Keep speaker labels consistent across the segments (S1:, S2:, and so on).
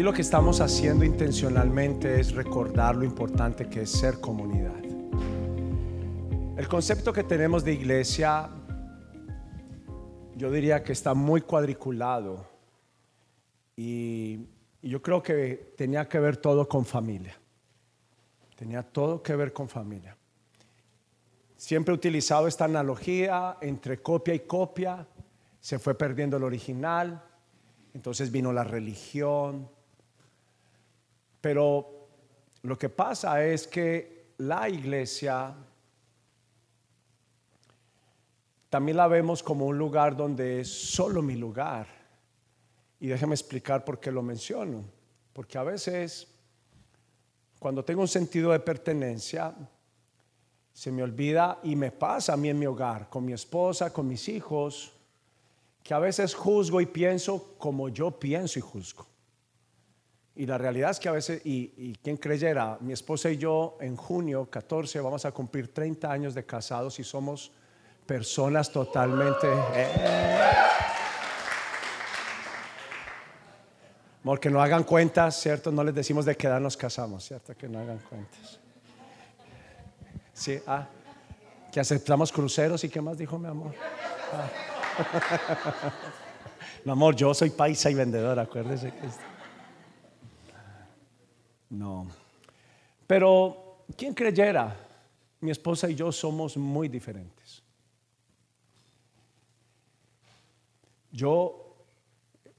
S1: Hoy lo que estamos haciendo intencionalmente es recordar lo importante que es ser comunidad. El concepto que tenemos de iglesia, yo diría que está muy cuadriculado y, yo creo que tenía que ver todo con familia. Tenía todo que ver con familia. Siempre he utilizado esta analogía entre copia y copia. Se fue perdiendo el original, entonces vino la religión. Pero lo que pasa es que la iglesia también la vemos como un lugar donde es solo mi lugar. Y déjeme explicar por qué lo menciono. Porque a veces, cuando tengo un sentido de pertenencia, se me olvida y me pasa a mí en mi hogar, con mi esposa, con mis hijos, que a veces juzgo y pienso como yo pienso y juzgo. Y la realidad es que a veces, y, y quien creyera, mi esposa y yo en junio 14 vamos a cumplir 30 años de casados y somos personas totalmente... Eh, porque no hagan cuentas, ¿cierto? No les decimos de qué edad nos casamos, ¿cierto? Que no hagan cuentas. Sí, ah, que aceptamos cruceros y qué más dijo mi amor. Ah. mi amor, yo soy paisa y vendedor, acuérdese que Pero, ¿quién creyera? Mi esposa y yo somos muy diferentes. Yo,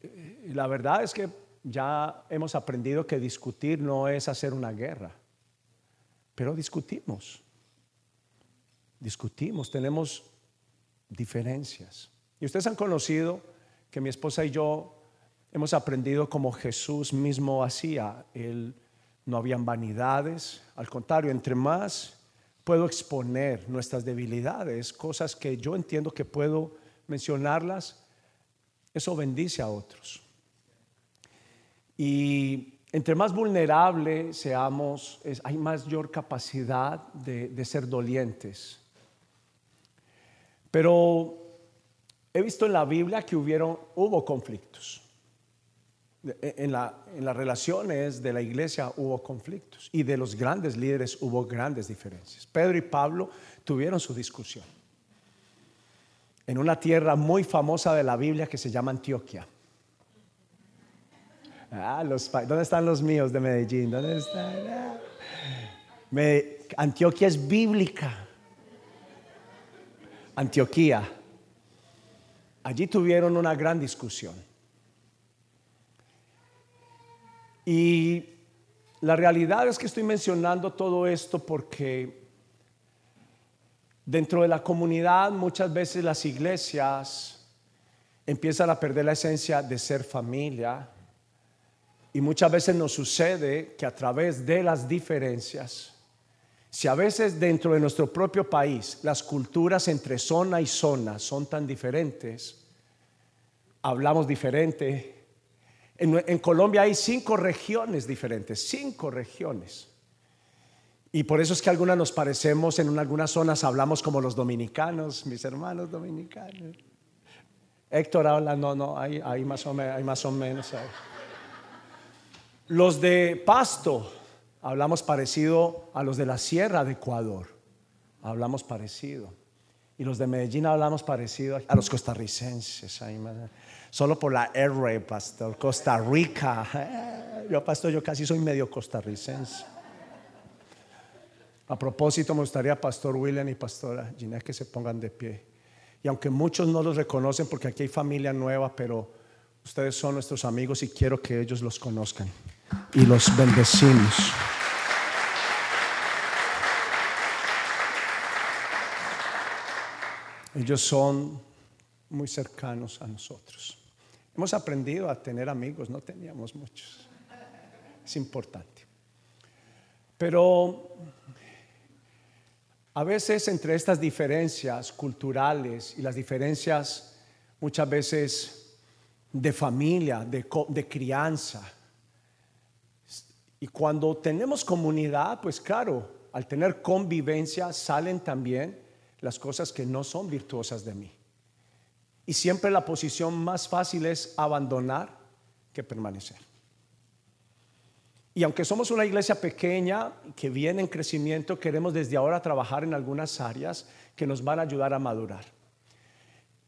S1: eh, la verdad es que ya hemos aprendido que discutir no es hacer una guerra, pero discutimos, discutimos, tenemos diferencias. Y ustedes han conocido que mi esposa y yo hemos aprendido como Jesús mismo hacía. Él no habían vanidades, al contrario, entre más puedo exponer nuestras debilidades, cosas que yo entiendo que puedo mencionarlas, eso bendice a otros. Y entre más vulnerable seamos, hay mayor capacidad de, ser dolientes. Pero he visto en la Biblia que hubieron, hubo conflictos. En, en, las relaciones de la iglesia hubo conflictos y de los grandes líderes hubo grandes diferencias. Pedro y Pablo tuvieron su discusión en una tierra muy famosa de la Biblia que se llama Antioquia. Ah, ¿Dónde están los míos de Medellín? ¿Dónde están? Antioquia es bíblica. Antioquía. Allí tuvieron una gran discusión. Y la realidad es que estoy mencionando todo esto porque dentro de la comunidad muchas veces las iglesias empiezan a perder la esencia de ser familia, y muchas veces nos sucede que a través de las diferencias, si a veces dentro de nuestro propio país las culturas entre zona y zona son tan diferentes, hablamos diferente. En, Colombia hay cinco regiones diferentes, cinco regiones. Y por eso es que algunas nos parecemos, en algunas zonas hablamos como los dominicanos, mis hermanos dominicanos. Héctor habla, no, no, hay, más, o menos, hay más o menos. Los de Pasto, hablamos parecido a los de la Sierra de Ecuador, hablamos parecido. Y los de Medellín hablamos parecido a los costarricenses. Solo por la R, pastor. Costa Rica. Yo, pastor, yo casi soy medio costarricense. A propósito, me gustaría, pastor William y pastora Ginés, que se pongan de pie. Y aunque muchos no los reconocen porque aquí hay familia nueva, pero ustedes son nuestros amigos y quiero que ellos los conozcan y los bendecimos. Ellos son muy cercanos a nosotros. Hemos aprendido a tener amigos, no teníamos muchos. Es importante. Pero a veces entre estas diferencias culturales y las diferencias muchas veces de familia, de, de crianza, y cuando tenemos comunidad, pues claro, al tener convivencia salen también las cosas que no son virtuosas de mí. Y siempre la posición más fácil es abandonar que permanecer. Y aunque somos una iglesia pequeña que viene en crecimiento, queremos desde ahora trabajar en algunas áreas que nos van a ayudar a madurar.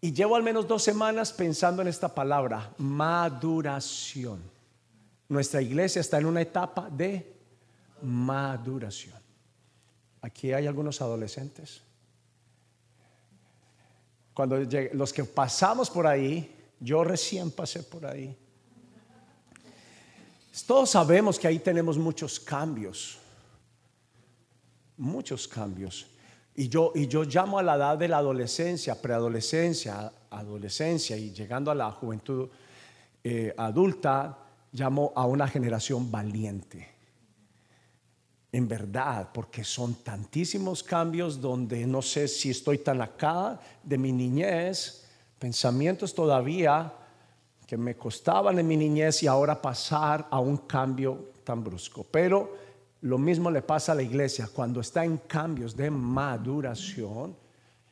S1: Y llevo al menos dos semanas pensando en esta palabra, maduración. Nuestra iglesia está en una etapa de maduración. Aquí hay algunos adolescentes. Cuando los que pasamos por ahí, yo recién pasé por ahí. Todos sabemos que ahí tenemos muchos cambios, muchos cambios. Y yo, y yo llamo a la edad de la adolescencia, preadolescencia, adolescencia y llegando a la juventud eh, adulta, llamo a una generación valiente. En verdad, porque son tantísimos cambios donde no sé si estoy tan acá de mi niñez, pensamientos todavía que me costaban en mi niñez y ahora pasar a un cambio tan brusco. Pero lo mismo le pasa a la iglesia. Cuando está en cambios de maduración,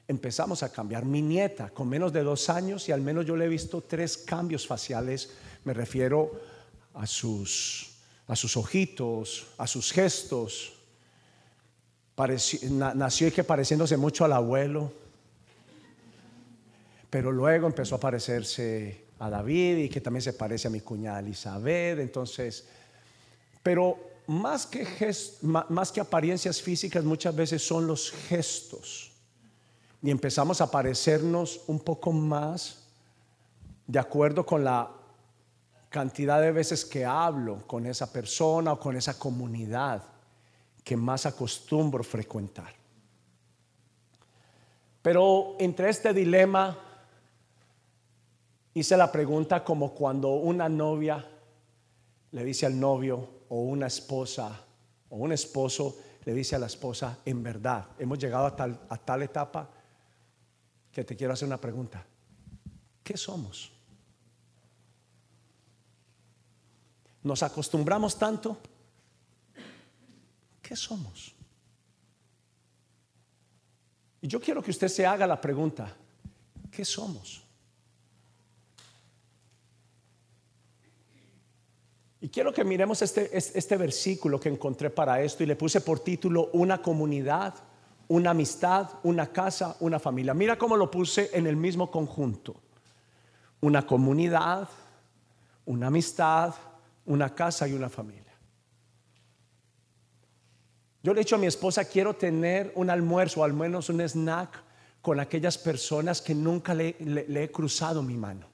S1: empezamos a cambiar. Mi nieta, con menos de dos años, y al menos yo le he visto tres cambios faciales, me refiero a sus, a sus ojitos, a sus gestos. nació y que pareciéndose mucho al abuelo, pero luego empezó a parecerse a David y que también se parece a mi cuñada Elizabeth. Entonces, pero más que, más que apariencias físicas, muchas veces son los gestos. Y empezamos a parecernos un poco más de acuerdo con la cantidad de veces que hablo con esa persona o con esa comunidad que más acostumbro frecuentar. Pero entre este dilema Hice la pregunta como cuando una novia le dice al novio o una esposa o un esposo le dice a la esposa, en verdad, hemos llegado a tal, a tal etapa que te quiero hacer una pregunta. ¿Qué somos? Nos acostumbramos tanto. ¿Qué somos? Y yo quiero que usted se haga la pregunta, ¿qué somos? Y quiero que miremos este, este versículo que encontré para esto y le puse por título Una comunidad, una amistad, una casa, una familia. Mira cómo lo puse en el mismo conjunto. Una comunidad, una amistad, una casa y una familia. Yo le he dicho a mi esposa, quiero tener un almuerzo o al menos un snack con aquellas personas que nunca le, he cruzado mi mano.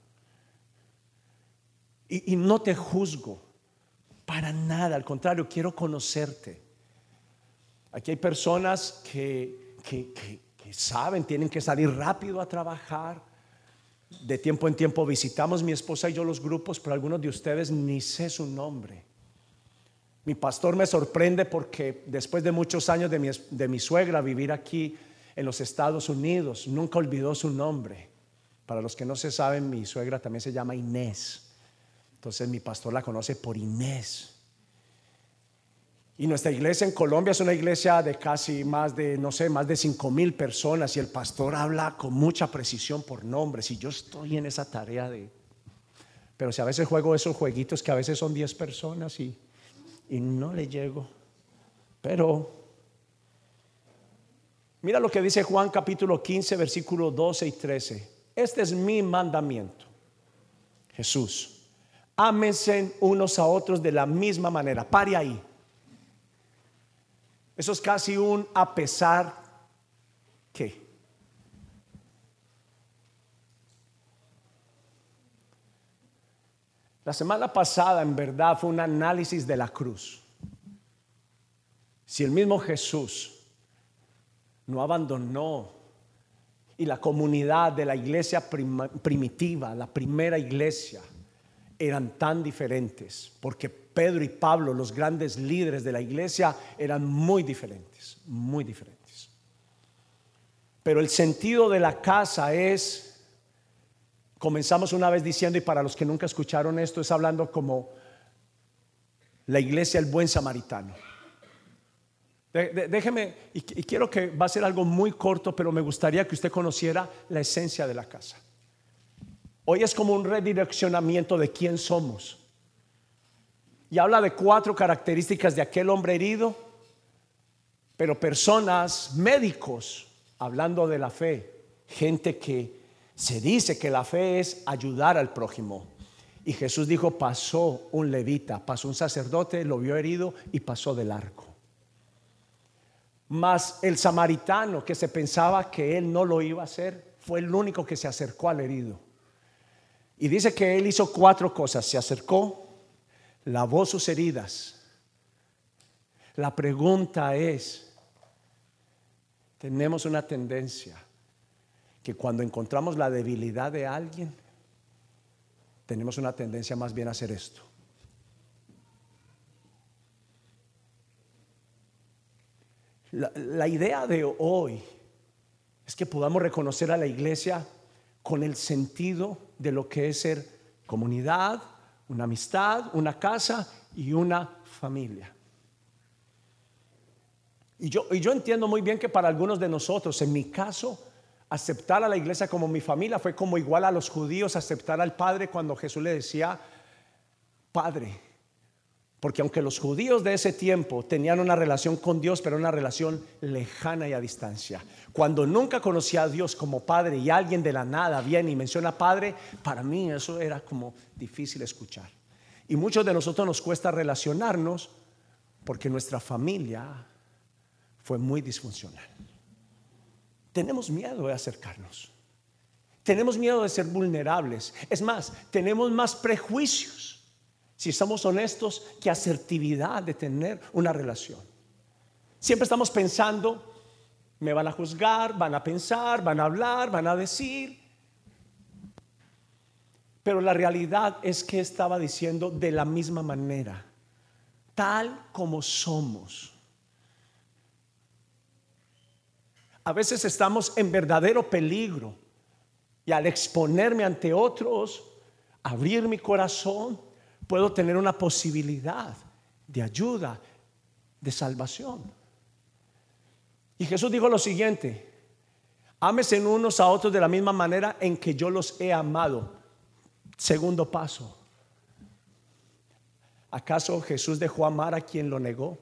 S1: y no te juzgo para nada, al contrario, quiero conocerte. Aquí hay personas que, saben, tienen que salir rápido a trabajar. De tiempo en tiempo visitamos mi esposa y yo los grupos, pero algunos de ustedes ni sé su nombre. Mi pastor me sorprende porque después de muchos años de mi, de mi suegra vivir aquí en los Estados Unidos, nunca olvidó su nombre. Para los que no se saben, mi suegra también se llama Inés. Entonces mi pastor la conoce por Inés. Y nuestra iglesia en Colombia es una iglesia de casi más de, no sé, más de cinco mil personas y el pastor habla con mucha precisión por nombres y yo estoy en esa tarea de... Pero si a veces juego esos jueguitos que a veces son 10 personas y, y no le llego. Pero mira lo que dice Juan capítulo 15, versículo 12 y 13. Este es mi mandamiento. Jesús ámense unos a otros de la misma manera. Pare ahí. Eso es casi un a pesar que. La semana pasada en verdad fue un análisis de la cruz. Si el mismo Jesús no abandonó y la comunidad de la iglesia primitiva, la primera iglesia, eran tan diferentes, porque Pedro y Pablo, los grandes líderes de la iglesia, eran muy diferentes, muy diferentes. Pero el sentido de la casa es, comenzamos una vez diciendo, y para los que nunca escucharon esto, es hablando como la iglesia, el buen samaritano. Déjeme, y quiero que va a ser algo muy corto, pero me gustaría que usted conociera la esencia de la casa. Hoy es como un redireccionamiento de quién somos. Y habla de cuatro características de aquel hombre herido, pero personas, médicos, hablando de la fe, gente que se dice que la fe es ayudar al prójimo. Y Jesús dijo, pasó un levita, pasó un sacerdote, lo vio herido y pasó del arco. Mas el samaritano que se pensaba que él no lo iba a hacer, fue el único que se acercó al herido. Y dice que él hizo cuatro cosas. Se acercó, lavó sus heridas. La pregunta es, tenemos una tendencia que cuando encontramos la debilidad de alguien, tenemos una tendencia más bien a hacer esto. La, idea de hoy es que podamos reconocer a la iglesia con el sentido de lo que es ser comunidad, una amistad, una casa y una familia. Y yo, y yo entiendo muy bien que para algunos de nosotros, en mi caso, aceptar a la iglesia como mi familia fue como igual a los judíos aceptar al Padre cuando Jesús le decía, Padre. Porque aunque los judíos de ese tiempo tenían una relación con Dios, pero una relación lejana y a distancia. Cuando nunca conocía a Dios como Padre y alguien de la nada viene y menciona Padre, para mí eso era como difícil escuchar. Y muchos de nosotros nos cuesta relacionarnos porque nuestra familia fue muy disfuncional. Tenemos miedo de acercarnos. Tenemos miedo de ser vulnerables. Es más, tenemos más prejuicios si somos honestos, que asertividad de tener una relación. Siempre estamos pensando, me van a juzgar, van a pensar, van a hablar, van a decir. Pero la realidad es que estaba diciendo de la misma manera, tal como somos. A veces estamos en verdadero peligro y al exponerme ante otros, abrir mi corazón, puedo tener una posibilidad de ayuda, de salvación. Y Jesús dijo lo siguiente, ámesen unos a otros de la misma manera en que yo los he amado. Segundo paso. ¿Acaso Jesús dejó amar a quien lo negó,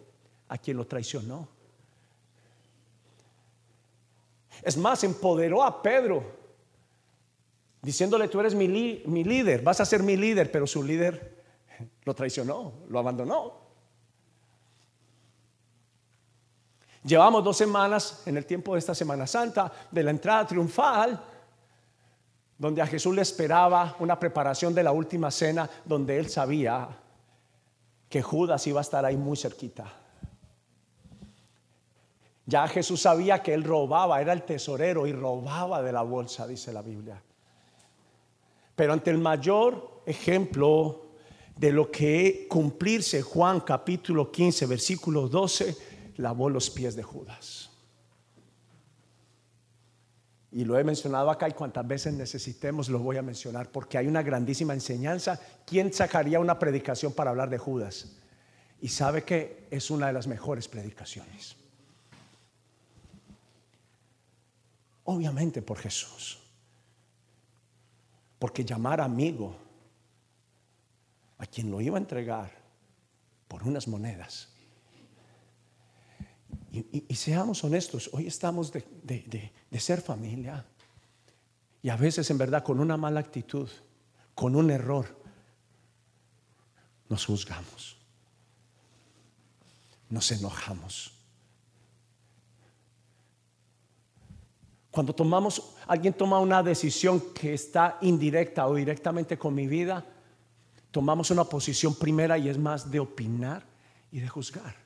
S1: a quien lo traicionó? Es más, empoderó a Pedro, diciéndole, tú eres mi, mi líder, vas a ser mi líder, pero su líder lo traicionó, lo abandonó. Llevamos dos semanas en el tiempo de esta Semana Santa, de la entrada triunfal, donde a Jesús le esperaba una preparación de la última cena, donde él sabía que Judas iba a estar ahí muy cerquita. Ya Jesús sabía que él robaba, era el tesorero y robaba de la bolsa, dice la Biblia. Pero ante el mayor ejemplo de lo que cumplirse Juan capítulo 15, versículo 12, lavó los pies de Judas. Y lo he mencionado acá y cuantas veces necesitemos lo voy a mencionar porque hay una grandísima enseñanza. ¿Quién sacaría una predicación para hablar de Judas? Y sabe que es una de las mejores predicaciones. Obviamente por Jesús. Porque llamar amigo a quien lo iba a entregar por unas monedas. Y, seamos honestos, hoy estamos de, de ser familia y a veces en verdad con una mala actitud, con un error, nos juzgamos, nos enojamos. Cuando tomamos, alguien toma una decisión que está indirecta o directamente con mi vida, tomamos una posición primera y es más de opinar y de juzgar.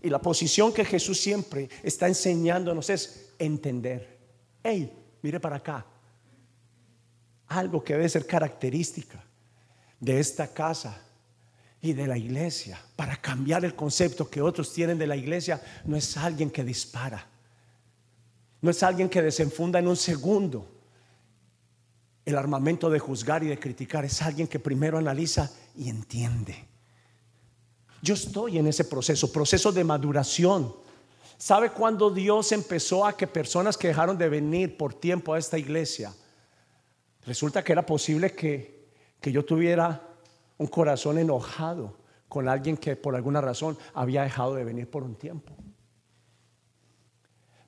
S1: Y la posición que Jesús siempre está enseñándonos es entender. Hey, mire para acá. Algo que debe ser característica de esta casa y de la iglesia para cambiar el concepto que otros tienen de la iglesia no es alguien que dispara. No es alguien que desenfunda en un segundo el armamento de juzgar y de criticar es alguien que primero analiza y entiende. Yo estoy en ese proceso, proceso de maduración. ¿Sabe cuándo Dios empezó a que personas que dejaron de venir por tiempo a esta iglesia? Resulta que era posible que, que yo tuviera un corazón enojado con alguien que por alguna razón había dejado de venir por un tiempo.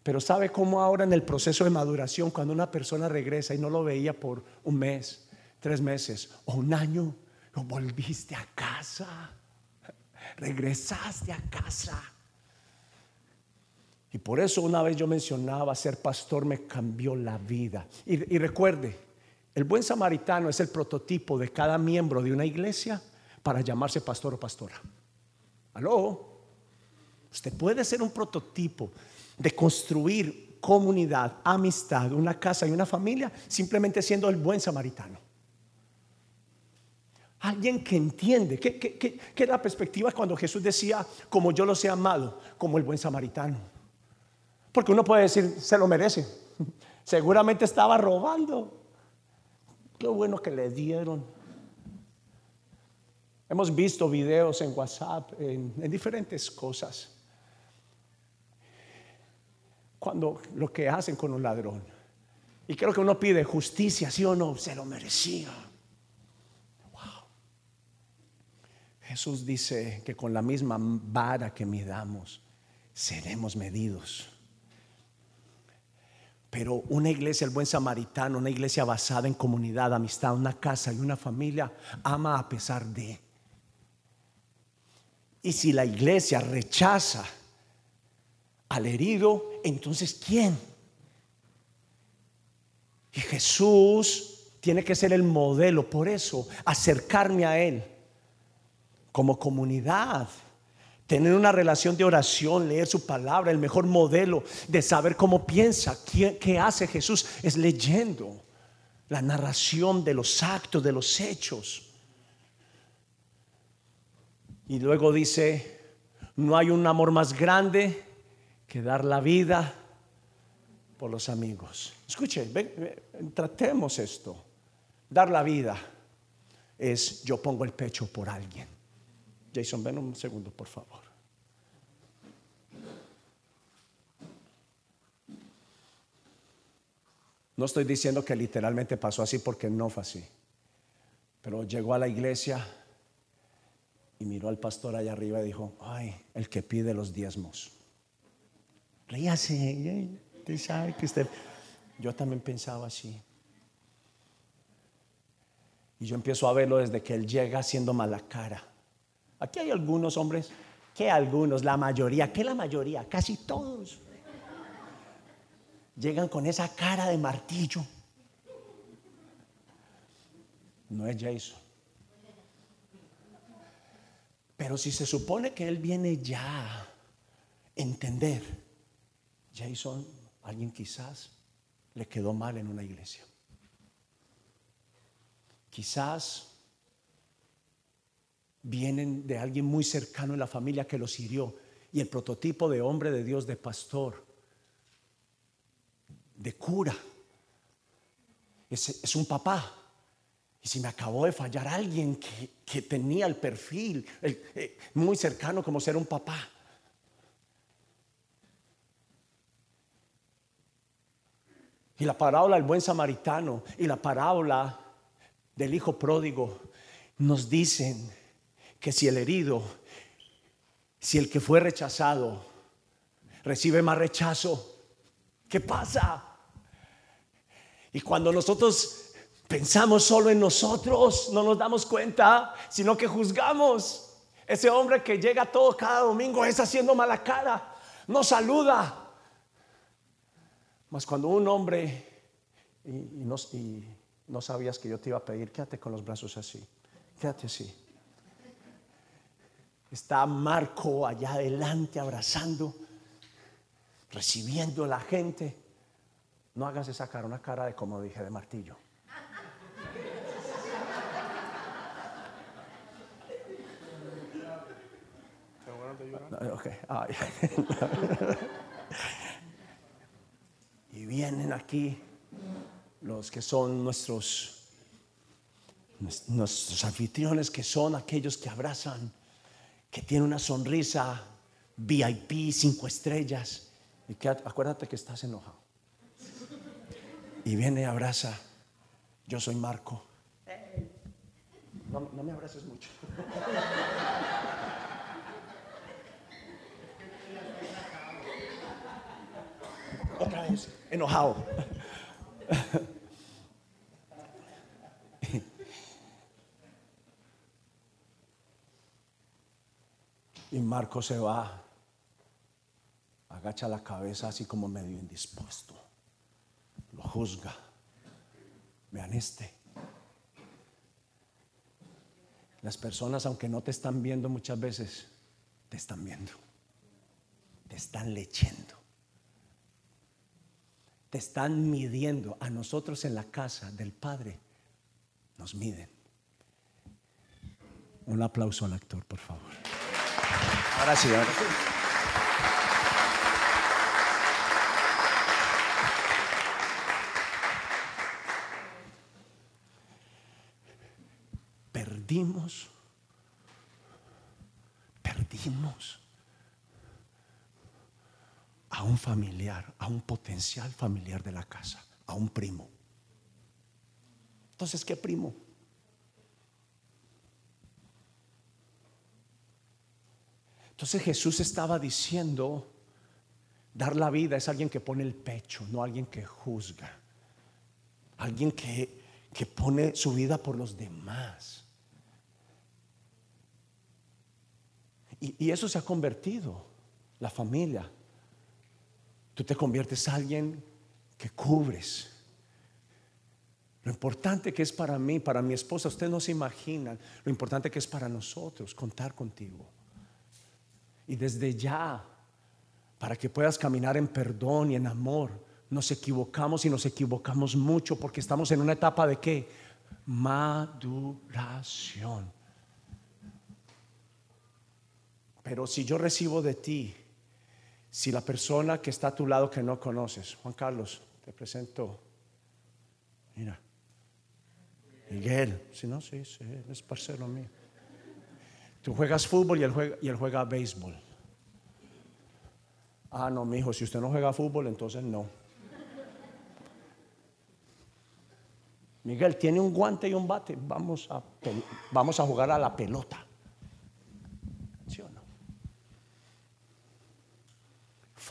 S1: Pero sabe cómo ahora en el proceso de maduración, cuando una persona regresa y no lo veía por un mes, tres meses o un año, lo volviste a casa, regresaste a casa. Y por eso una vez yo mencionaba, ser pastor me cambió la vida. Y, y recuerde, el buen samaritano es el prototipo de cada miembro de una iglesia para llamarse pastor o pastora. ¿Aló? Usted puede ser un prototipo de construir comunidad, amistad, una casa y una familia, simplemente siendo el buen samaritano. Alguien que entiende, ¿qué, qué, es la perspectiva cuando Jesús decía, como yo los he amado, como el buen samaritano? Porque uno puede decir, se lo merece. Seguramente estaba robando. Qué bueno que le dieron. Hemos visto videos en WhatsApp, en diferentes cosas cuando lo que hacen con un ladrón. Y creo que uno pide justicia, sí o no, se lo merecía. Wow. Jesús dice que con la misma vara que midamos, seremos medidos. Pero una iglesia, el buen samaritano, una iglesia basada en comunidad, amistad, una casa y una familia, ama a pesar de. Y si la iglesia rechaza al herido, entonces ¿quién? Y Jesús tiene que ser el modelo, por eso acercarme a Él como comunidad, tener una relación de oración, leer su palabra, el mejor modelo de saber cómo piensa, qué, qué hace Jesús, es leyendo la narración de los actos, de los hechos. Y luego dice, no hay un amor más grande que dar la vida por los amigos. Escuche, tratemos esto. Dar la vida es yo pongo el pecho por alguien. Jason, ven un segundo, por favor. No estoy diciendo que literalmente pasó así porque no fue así. Pero llegó a la iglesia y miró al pastor allá arriba y dijo, ay, el que pide los diezmos. Ríase, usted sabe que usted... Yo también pensaba así. Y yo empiezo a verlo desde que él llega haciendo mala cara. Aquí hay algunos hombres, que algunos, la mayoría, que la mayoría, casi todos, llegan con esa cara de martillo. No es Jason. Pero si se supone que él viene ya a entender Jason, alguien quizás le quedó mal en una iglesia. Quizás vienen de alguien muy cercano en la familia que los hirió y el prototipo de hombre de Dios, de pastor, de cura, es, un papá. Y si me acabó de fallar alguien que, tenía el perfil eh, muy cercano como ser un papá, Y la parábola del buen samaritano y la parábola del hijo pródigo nos dicen que si el herido, si el que fue rechazado recibe más rechazo, ¿qué pasa? Y cuando nosotros pensamos solo en nosotros, no nos damos cuenta, sino que juzgamos. Ese hombre que llega todo cada domingo es haciendo mala cara, no saluda, mas cuando un hombre, y, no, y no sabías que yo te iba a pedir, quédate con los brazos así, quédate así. Está Marco allá adelante abrazando, recibiendo a la gente. No hagas esa cara, una cara de como dije, de martillo. Okay. Y vienen aquí los que son nuestros, nuestros anfitriones, que son aquellos que abrazan, que tienen una sonrisa VIP, cinco estrellas. Y acuérdate que estás enojado. Y viene y abraza. Yo soy Marco. No, no me abraces mucho. Otra vez, enojado. Y Marco se va, agacha la cabeza así como medio indispuesto, lo juzga. Vean este. Las personas, aunque no te están viendo muchas veces, te están viendo, te están leyendo, te están midiendo. A nosotros en la casa del Padre nos miden. Un aplauso al actor, por favor. Ahora sí, ahora sí. Perdimos, perdimos a un familiar, a un potencial familiar de la casa, a un primo. Entonces, ¿qué primo? Entonces Jesús estaba diciendo, dar la vida es alguien que pone el pecho, no alguien que juzga, alguien que, que pone su vida por los demás. Y, y eso se ha convertido, la familia. Tú te conviertes en alguien que cubres. Lo importante que es para mí, para mi esposa, ustedes no se imaginan lo importante que es para nosotros contar contigo. Y desde ya, para que puedas caminar en perdón y en amor, nos equivocamos y nos equivocamos mucho porque estamos en una etapa de qué? Maduración. Pero si yo recibo de ti, si la persona que está a tu lado que no conoces, Juan Carlos, te presento, mira, Miguel, si no, sí, sí, es parcero mío. Tú juegas fútbol y él juega, y él juega béisbol. Ah, no, mi hijo, si usted no juega fútbol, entonces no. Miguel, tiene un guante y un bate. Vamos a, vamos a jugar a la pelota. ¿Sí o no?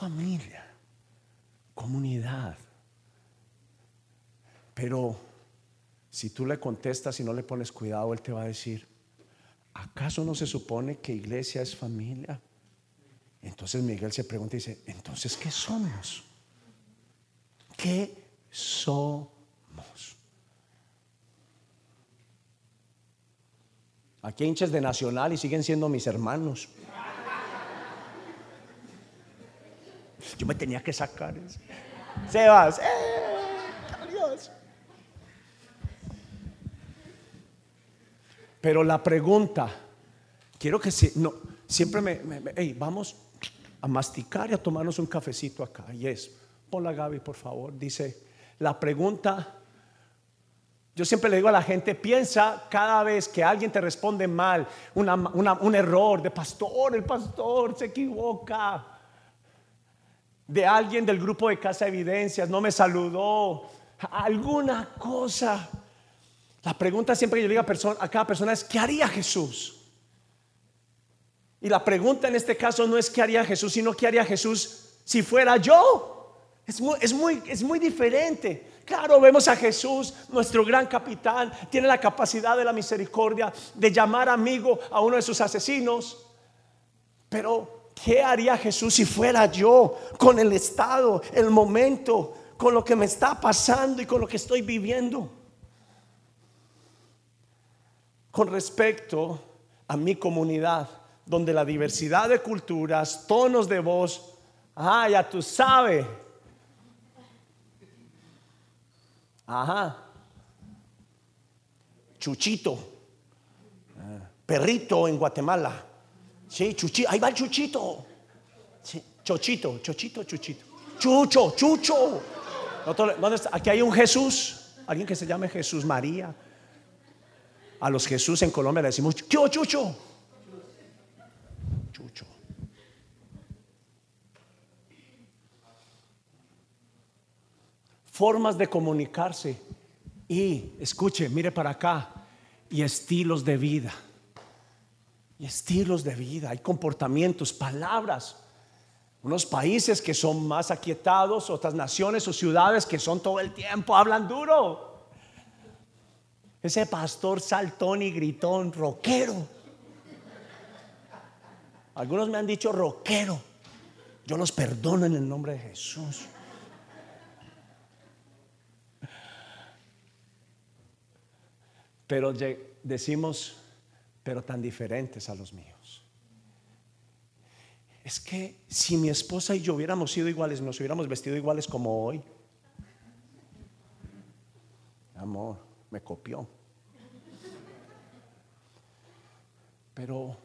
S1: Familia, comunidad. Pero si tú le contestas y no le pones cuidado, él te va a decir, ¿acaso no se supone que iglesia es familia? Entonces Miguel se pregunta y dice, entonces, ¿qué somos? ¿Qué somos? Aquí hay hinchas de Nacional y siguen siendo mis hermanos. Yo me tenía que sacar eso. Sebas, ¡eh! Adiós. Pero la pregunta, quiero que si, no, siempre me, hey, vamos a masticar y a tomarnos un cafecito acá. Y es, ponla Gaby, por favor. Dice, la pregunta, yo siempre le digo a la gente, piensa cada vez que alguien te responde mal, un error de pastor, el pastor se equivoca. De alguien del grupo de Casa Evidencias, no me saludó, alguna cosa. La pregunta siempre que yo le digo a, persona, a cada persona es, ¿qué haría Jesús? Y la pregunta en este caso no es qué haría Jesús, sino qué haría Jesús si fuera yo. Es muy, es muy, es muy diferente. Claro, vemos a Jesús, nuestro gran capitán, tiene la capacidad de la misericordia de llamar amigo a uno de sus asesinos. Pero, ¿qué haría Jesús si fuera yo con el estado, el momento, con lo que me está pasando y con lo que estoy viviendo? Con respecto a mi comunidad donde la diversidad de culturas, tonos de voz, ah, ya tú sabes. Ajá. Chuchito. Perrito en Guatemala. Sí, chuchito. Ahí va el chuchito. Chochito, chochito, chuchito. Chucho, chucho. ¿Dónde está? Aquí hay un Jesús. Alguien que se llame Jesús María. A los Jesús en Colombia le decimos, ¿qué chucho? Formas de comunicarse. Y escuche, mire para acá. y estilos de vida. Estilos de vida, hay comportamientos, palabras. Unos países que son más aquietados, otras naciones o ciudades que son todo el tiempo, hablan duro. Ese pastor saltón y gritón, rockero. Algunos me han dicho rockero. Yo los perdono en el nombre de Jesús. Pero decimos, pero tan diferentes a los míos. Es que si mi esposa y yo hubiéramos sido iguales, nos hubiéramos vestido iguales como hoy. Amor, me copió. Pero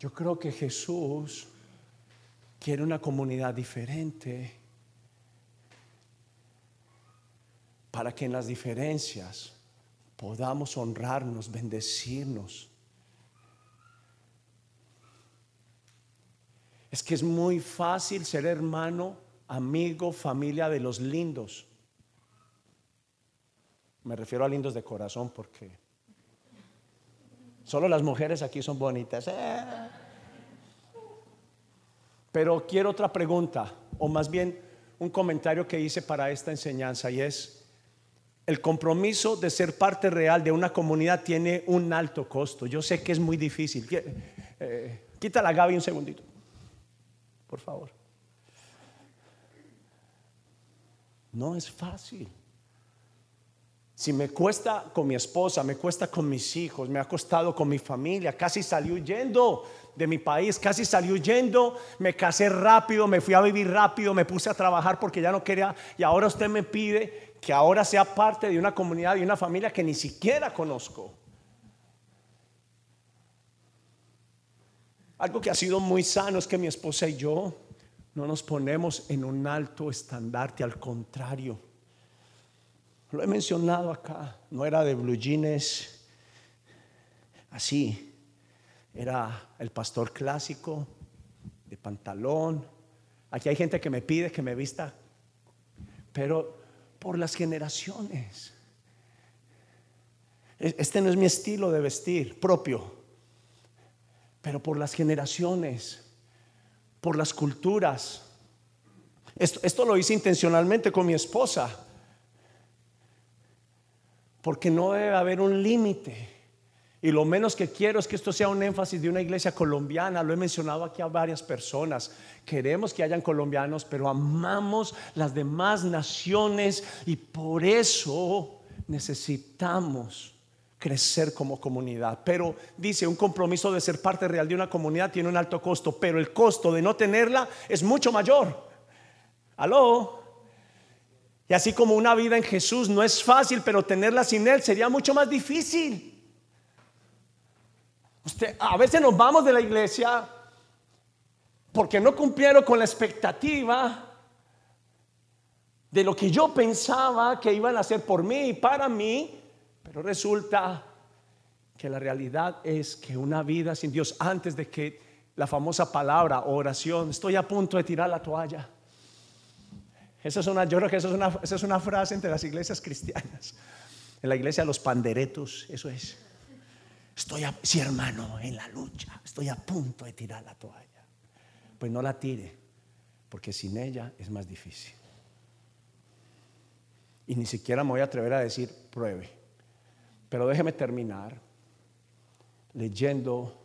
S1: yo creo que Jesús quiere una comunidad diferente para que en las diferencias podamos honrarnos, bendecirnos. Es que es muy fácil ser hermano, amigo, familia de los lindos. Me refiero a lindos de corazón porque solo las mujeres aquí son bonitas. Eh. Pero quiero otra pregunta, o más bien un comentario que hice para esta enseñanza y es, el compromiso de ser parte real de una comunidad tiene un alto costo. Yo sé que es muy difícil. Eh, quita la Gaby un segundito, por favor. No es fácil. Si me cuesta con mi esposa, me cuesta con mis hijos, me ha costado con mi familia, casi salí huyendo de mi país, casi salí huyendo, me casé rápido, me fui a vivir rápido, me puse a trabajar porque ya no quería y ahora usted me pide que ahora sea parte de una comunidad y una familia que ni siquiera conozco. Algo que ha sido muy sano es que mi esposa y yo no nos ponemos en un alto estandarte, al contrario. Lo he mencionado acá, no era de blue jeans, así, era el pastor clásico, de pantalón. Aquí hay gente que me pide que me vista, pero por las generaciones. Este no es mi estilo de vestir propio, pero por las generaciones, por las culturas. Esto, esto lo hice intencionalmente con mi esposa, porque no debe haber un límite. Y lo menos que quiero es que esto sea un énfasis de una iglesia colombiana. Lo he mencionado aquí a varias personas. Queremos que hayan colombianos, pero amamos las demás naciones y por eso necesitamos crecer como comunidad. Pero dice, un compromiso de ser parte real de una comunidad tiene un alto costo, pero el costo de no tenerla es mucho mayor. Aló. Y así como una vida en Jesús no es fácil, pero tenerla sin Él sería mucho más difícil a veces nos vamos de la iglesia porque no cumplieron con la expectativa de lo que yo pensaba que iban a hacer por mí y para mí, pero resulta que la realidad es que una vida sin Dios, antes de que la famosa palabra oración, estoy a punto de tirar la toalla. Esa es una, yo creo que esa es una, esa es una frase entre las iglesias cristianas. En la iglesia los panderetos, eso es. Estoy, a, sí hermano, en la lucha, estoy a punto de tirar la toalla. Pues no la tire, porque sin ella es más difícil. Y ni siquiera me voy a atrever a decir pruebe. Pero déjeme terminar leyendo.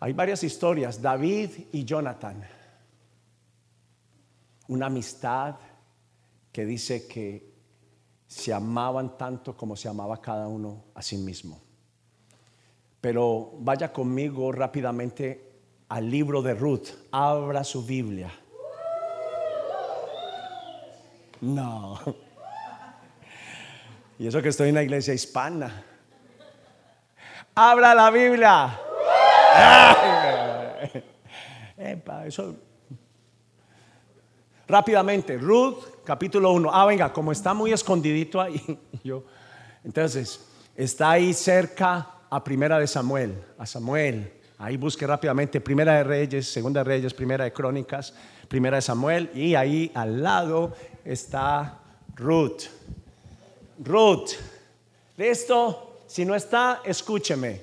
S1: Hay varias historias, David y Jonathan. Una amistad que dice que se amaban tanto como se amaba cada uno a sí mismo. Pero vaya conmigo rápidamente al libro de Ruth. Abra su Biblia. No. Y eso que estoy en la iglesia hispana. Abra la Biblia. eso. Rápidamente, Ruth, capítulo 1. Ah, venga, como está muy escondidito ahí, yo. Entonces, está ahí cerca a Primera de Samuel, a Samuel. Ahí busque rápidamente Primera de Reyes, Segunda de Reyes, Primera de Crónicas, Primera de Samuel. Y ahí al lado está Ruth. Ruth. ¿Listo? Si no está, escúcheme.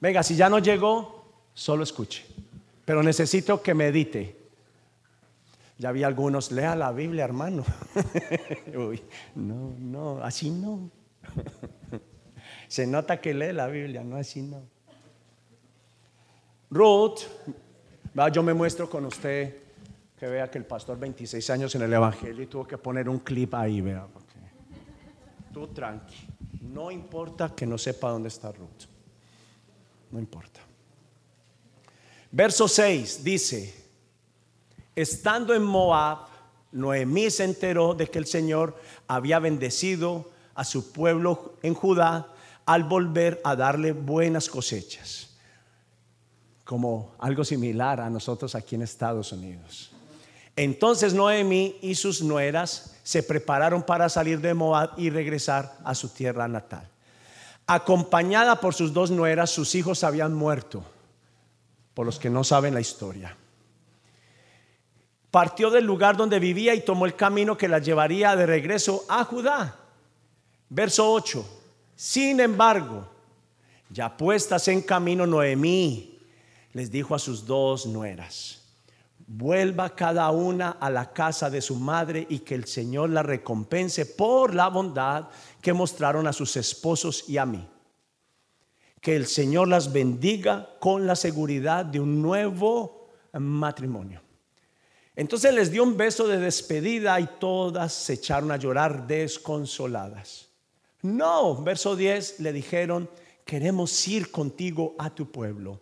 S1: Venga, si ya no llegó, solo escuche. Pero necesito que medite. Ya vi algunos, lea la Biblia, hermano. No, no, así no. Se nota que lee la Biblia, no así no. Ruth, yo me muestro con usted que vea que el pastor 26 años en el Evangelio y tuvo que poner un clip ahí, vea. Tú tranqui, no importa que no sepa dónde está Ruth, no importa. Verso 6 dice, estando en Moab, Noemí se enteró de que el Señor había bendecido a su pueblo en Judá al volver a darle buenas cosechas, como algo similar a nosotros aquí en Estados Unidos. Entonces Noemí y sus nueras se prepararon para salir de Moab y regresar a su tierra natal. Acompañada por sus dos nueras, sus hijos habían muerto, por los que no saben la historia. Partió del lugar donde vivía y tomó el camino que la llevaría de regreso a Judá. Verso 8. Sin embargo, ya puestas en camino Noemí, les dijo a sus dos nueras, vuelva cada una a la casa de su madre y que el Señor la recompense por la bondad que mostraron a sus esposos y a mí. Que el Señor las bendiga con la seguridad de un nuevo matrimonio. Entonces les dio un beso de despedida y todas se echaron a llorar desconsoladas. No, verso 10 le dijeron, queremos ir contigo a tu pueblo.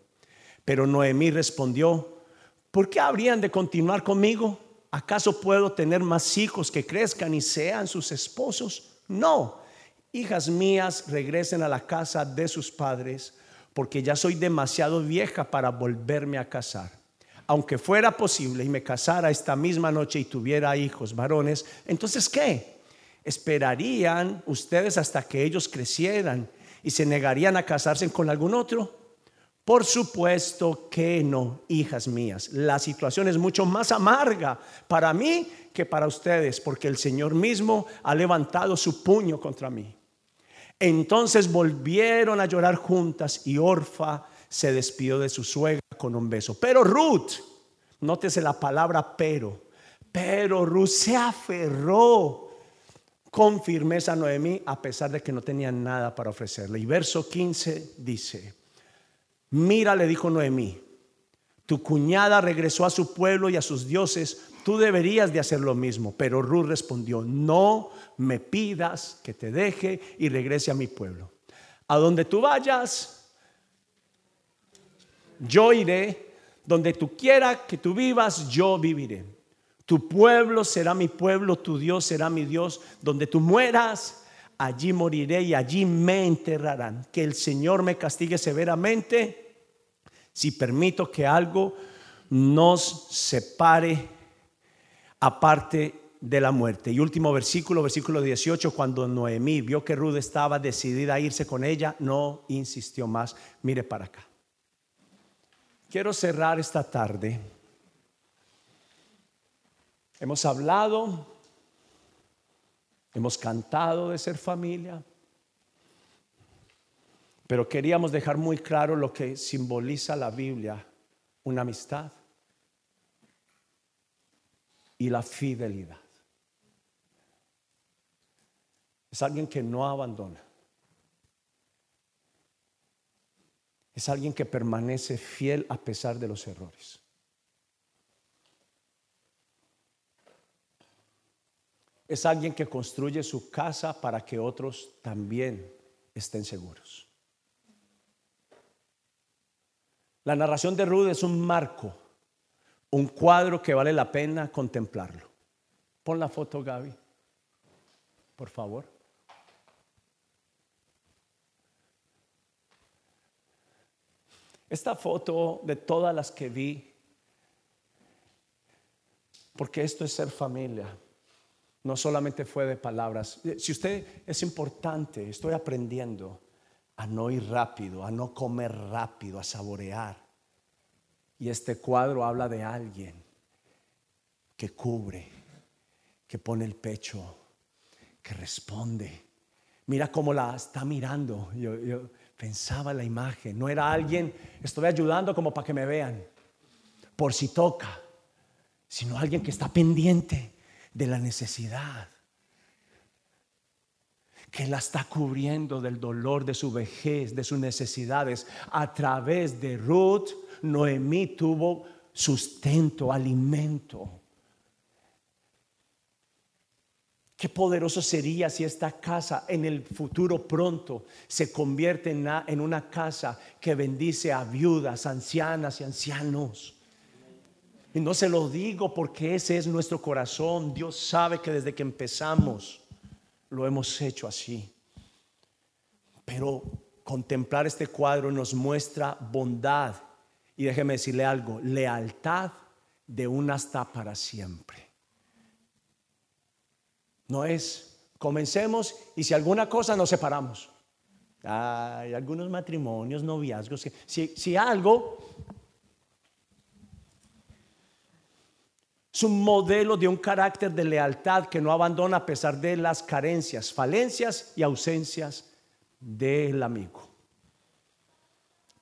S1: Pero Noemí respondió, ¿por qué habrían de continuar conmigo? ¿Acaso puedo tener más hijos que crezcan y sean sus esposos? No, hijas mías, regresen a la casa de sus padres, porque ya soy demasiado vieja para volverme a casar. Aunque fuera posible y me casara esta misma noche y tuviera hijos varones, entonces ¿qué? ¿Esperarían ustedes hasta que ellos crecieran y se negarían a casarse con algún otro? Por supuesto que no, hijas mías. La situación es mucho más amarga para mí que para ustedes, porque el Señor mismo ha levantado su puño contra mí. Entonces volvieron a llorar juntas y Orfa se despidió de su suegra con un beso. Pero Ruth, nótese la palabra pero, pero Ruth se aferró con firmeza a Noemí a pesar de que no tenía nada para ofrecerle. Y verso 15 dice, mira, le dijo Noemí, tu cuñada regresó a su pueblo y a sus dioses, tú deberías de hacer lo mismo. Pero Ruth respondió, no me pidas que te deje y regrese a mi pueblo. A donde tú vayas, yo iré, donde tú quieras que tú vivas, yo viviré. Tu pueblo será mi pueblo, tu Dios será mi Dios. Donde tú mueras, allí moriré y allí me enterrarán. Que el Señor me castigue severamente si permito que algo nos separe aparte de la muerte. Y último versículo, versículo 18, cuando Noemí vio que Ruth estaba decidida a irse con ella, no insistió más. Mire para acá. Quiero cerrar esta tarde Hemos hablado, hemos cantado de ser familia, pero queríamos dejar muy claro lo que simboliza la Biblia, una amistad y la fidelidad. Es alguien que no abandona. Es alguien que permanece fiel a pesar de los errores. es alguien que construye su casa para que otros también estén seguros. La narración de Ruth es un marco, un cuadro que vale la pena contemplarlo. Pon la foto, Gaby, por favor. Esta foto de todas las que vi, porque esto es ser familia no solamente fue de palabras. Si usted es importante, estoy aprendiendo a no ir rápido, a no comer rápido, a saborear. Y este cuadro habla de alguien que cubre, que pone el pecho, que responde, Mira cómo la está mirando. Pensaba la imagen. No era alguien, estoy ayudando como para que me vean, por si toca, sino alguien que está pendiente de la necesidad que la está cubriendo del dolor de su vejez, de sus necesidades. A través de Ruth, Noemí tuvo sustento, alimento. Qué poderoso sería si esta casa en el futuro pronto se convierte en una, en una casa que bendice a viudas, ancianas y ancianos. Y no se lo digo porque ese es nuestro corazón. Dios sabe que desde que empezamos lo hemos hecho así. Pero contemplar este cuadro nos muestra bondad y déjeme decirle algo, lealtad de un hasta para siempre. No es, comencemos y si alguna cosa nos separamos. Hay algunos matrimonios, noviazgos, si, si algo Es un modelo de un carácter de lealtad que no abandona a pesar de las carencias, falencias y ausencias del amigo.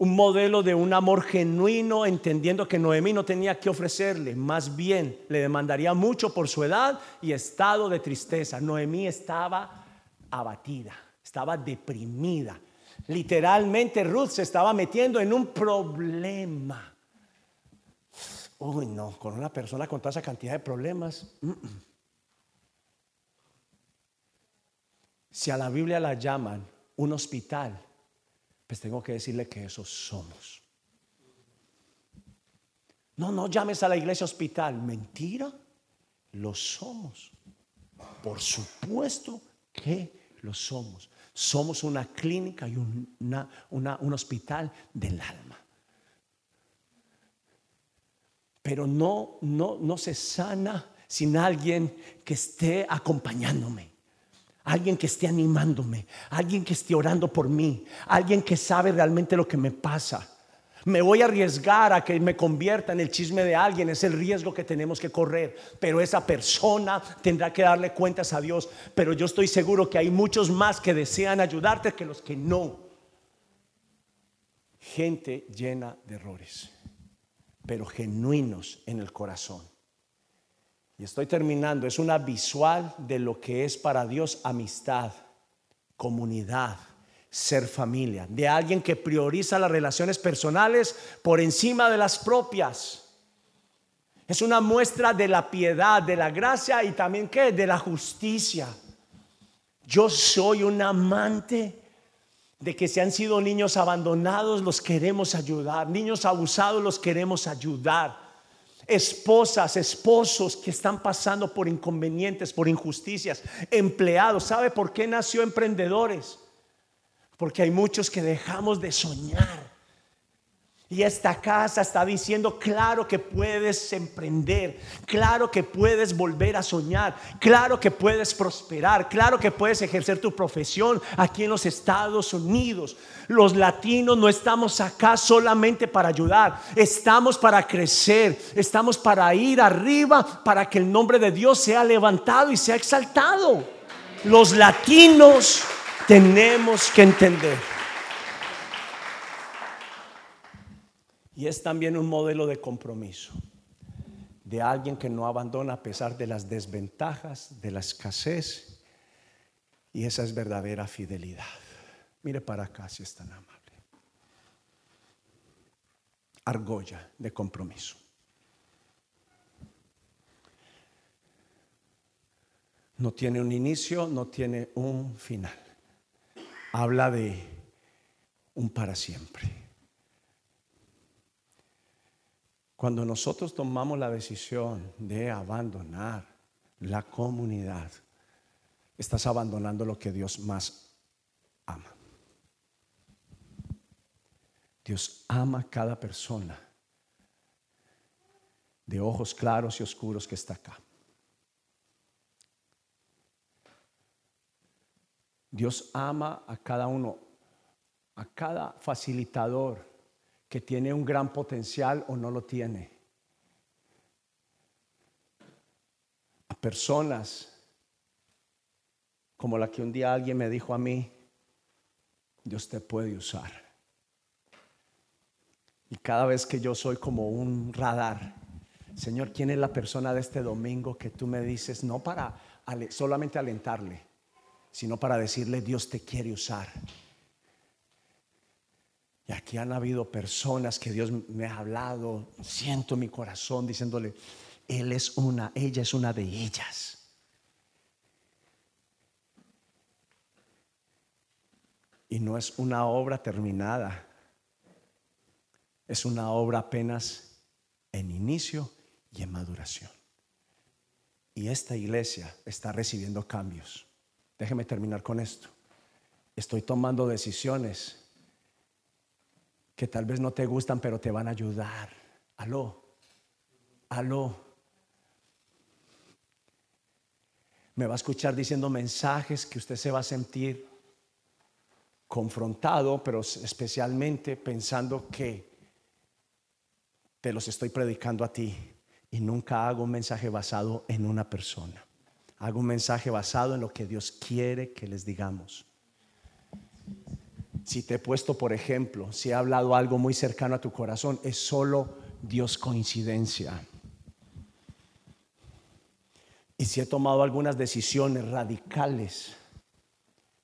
S1: Un modelo de un amor genuino, entendiendo que Noemí no tenía que ofrecerle, más bien le demandaría mucho por su edad y estado de tristeza. Noemí estaba abatida, estaba deprimida. Literalmente Ruth se estaba metiendo en un problema. Uy, no, con una persona con toda esa cantidad de problemas. Si a la Biblia la llaman un hospital, pues tengo que decirle que eso somos. No, no llames a la iglesia hospital. Mentira, lo somos. Por supuesto que lo somos. Somos una clínica y un hospital del alma. Pero no, no, no se sana sin alguien que esté acompañándome. Alguien que esté animándome, alguien que esté orando por mí, alguien que sabe realmente lo que me pasa. Me voy a arriesgar a que me convierta en el chisme de alguien, es el riesgo que tenemos que correr, pero esa persona tendrá que darle cuentas a Dios, pero yo estoy seguro que hay muchos más que desean ayudarte que los que no. Gente llena de errores pero genuinos en el corazón. Y estoy terminando, es una visual de lo que es para Dios amistad, comunidad, ser familia, de alguien que prioriza las relaciones personales por encima de las propias. Es una muestra de la piedad, de la gracia y también que de la justicia. Yo soy un amante de que se han sido niños abandonados, los queremos ayudar. Niños abusados, los queremos ayudar. Esposas, esposos que están pasando por inconvenientes, por injusticias. Empleados. ¿Sabe por qué nació emprendedores? Porque hay muchos que dejamos de soñar y esta casa está diciendo, claro que puedes emprender, claro que puedes volver a soñar, claro que puedes prosperar, claro que puedes ejercer tu profesión aquí en los Estados Unidos. Los latinos no estamos acá solamente para ayudar, estamos para crecer, estamos para ir arriba, para que el nombre de Dios sea levantado y sea exaltado. Los latinos tenemos que entender Y es también un modelo de compromiso, de alguien que no abandona a pesar de las desventajas, de la escasez. Y esa es verdadera fidelidad. Mire para acá si es tan amable. Argolla de compromiso. No tiene un inicio, no tiene un final. Habla de un para siempre. Cuando nosotros tomamos la decisión de abandonar la comunidad, estás abandonando lo que Dios más ama. Dios ama a cada persona de ojos claros y oscuros que está acá. Dios ama a cada uno, a cada facilitador que tiene un gran potencial o no lo tiene. A personas como la que un día alguien me dijo a mí, Dios te puede usar. Y cada vez que yo soy como un radar, Señor, ¿quién es la persona de este domingo que tú me dices, no para solamente alentarle, sino para decirle, Dios te quiere usar? Y aquí han habido personas que Dios me ha hablado, siento mi corazón diciéndole, Él es una, ella es una de ellas. Y no es una obra terminada, es una obra apenas en inicio y en maduración. Y esta iglesia está recibiendo cambios. Déjeme terminar con esto. Estoy tomando decisiones que tal vez no te gustan, pero te van a ayudar. Aló, aló. Me va a escuchar diciendo mensajes que usted se va a sentir confrontado, pero especialmente pensando que te los estoy predicando a ti y nunca hago un mensaje basado en una persona. Hago un mensaje basado en lo que Dios quiere que les digamos. Si te he puesto, por ejemplo, si he hablado algo muy cercano a tu corazón, es solo Dios coincidencia. Y si he tomado algunas decisiones radicales,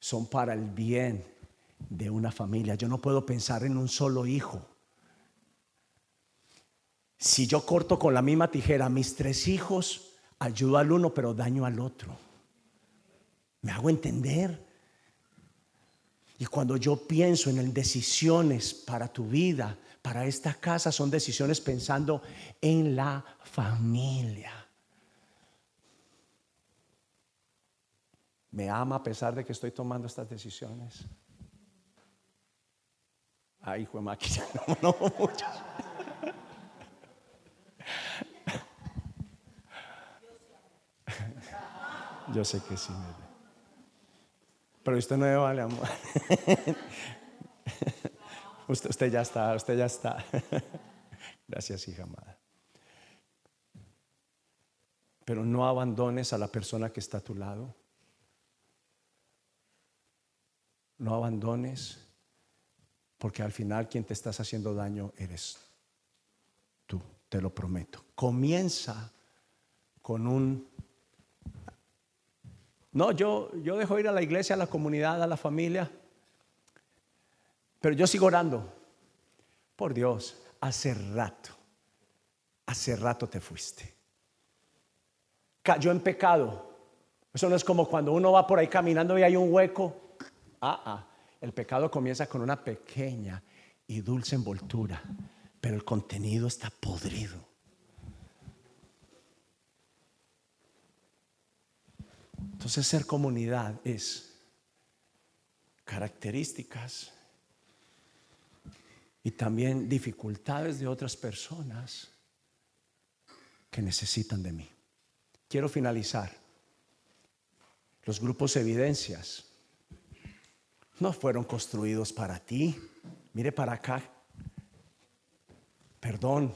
S1: son para el bien de una familia. Yo no puedo pensar en un solo hijo. Si yo corto con la misma tijera mis tres hijos, ayudo al uno, pero daño al otro. ¿Me hago entender? Y cuando yo pienso en decisiones para tu vida, para esta casa, son decisiones pensando en la familia. ¿Me ama a pesar de que estoy tomando estas decisiones? Ay, hijo de máquina, no, no muchos. Yo sé que sí. Pero usted no vale amor. Usted, usted ya está, usted ya está. Gracias, hija amada. Pero no abandones a la persona que está a tu lado. No abandones porque al final quien te estás haciendo daño eres tú, te lo prometo. Comienza con un... No, yo, yo dejo ir a la iglesia, a la comunidad, a la familia, pero yo sigo orando. Por Dios, hace rato, hace rato te fuiste. Cayó en pecado. Eso no es como cuando uno va por ahí caminando y hay un hueco. Ah, ah. El pecado comienza con una pequeña y dulce envoltura, pero el contenido está podrido. Entonces ser comunidad es características y también dificultades de otras personas que necesitan de mí. Quiero finalizar. Los grupos evidencias no fueron construidos para ti. Mire para acá. Perdón.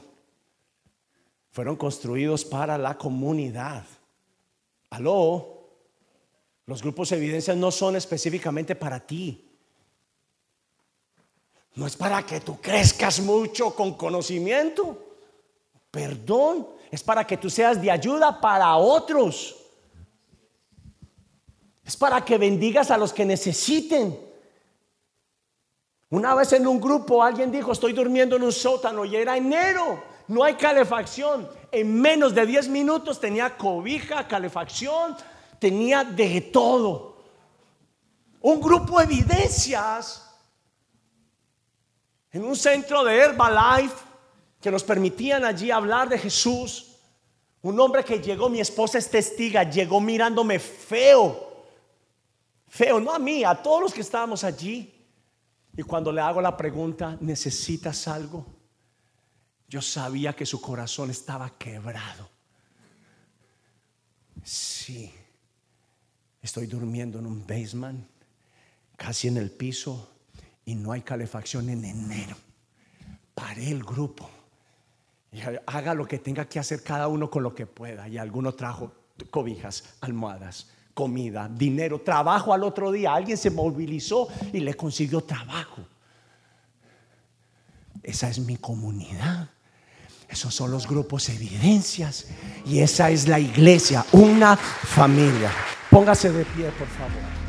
S1: Fueron construidos para la comunidad. Aló. Los grupos de evidencia no son específicamente para ti. No es para que tú crezcas mucho con conocimiento. Perdón. Es para que tú seas de ayuda para otros. Es para que bendigas a los que necesiten. Una vez en un grupo alguien dijo, estoy durmiendo en un sótano y era enero, no hay calefacción. En menos de 10 minutos tenía cobija, calefacción, tenía de todo. Un grupo de evidencias en un centro de Herbalife que nos permitían allí hablar de Jesús. Un hombre que llegó, mi esposa es testiga, llegó mirándome feo. Feo, no a mí, a todos los que estábamos allí. Y cuando le hago la pregunta, ¿necesitas algo? Yo sabía que su corazón estaba quebrado. Sí, Estoy durmiendo en un basement, casi en el piso, y no hay calefacción en enero. Paré el grupo. Y haga lo que tenga que hacer cada uno con lo que pueda. Y alguno trajo cobijas, almohadas, comida, dinero, trabajo al otro día. Alguien se movilizó y le consiguió trabajo. Esa es mi comunidad. Esos son los grupos evidencias. Y esa es la iglesia, una familia. Póngase de pie, por favor.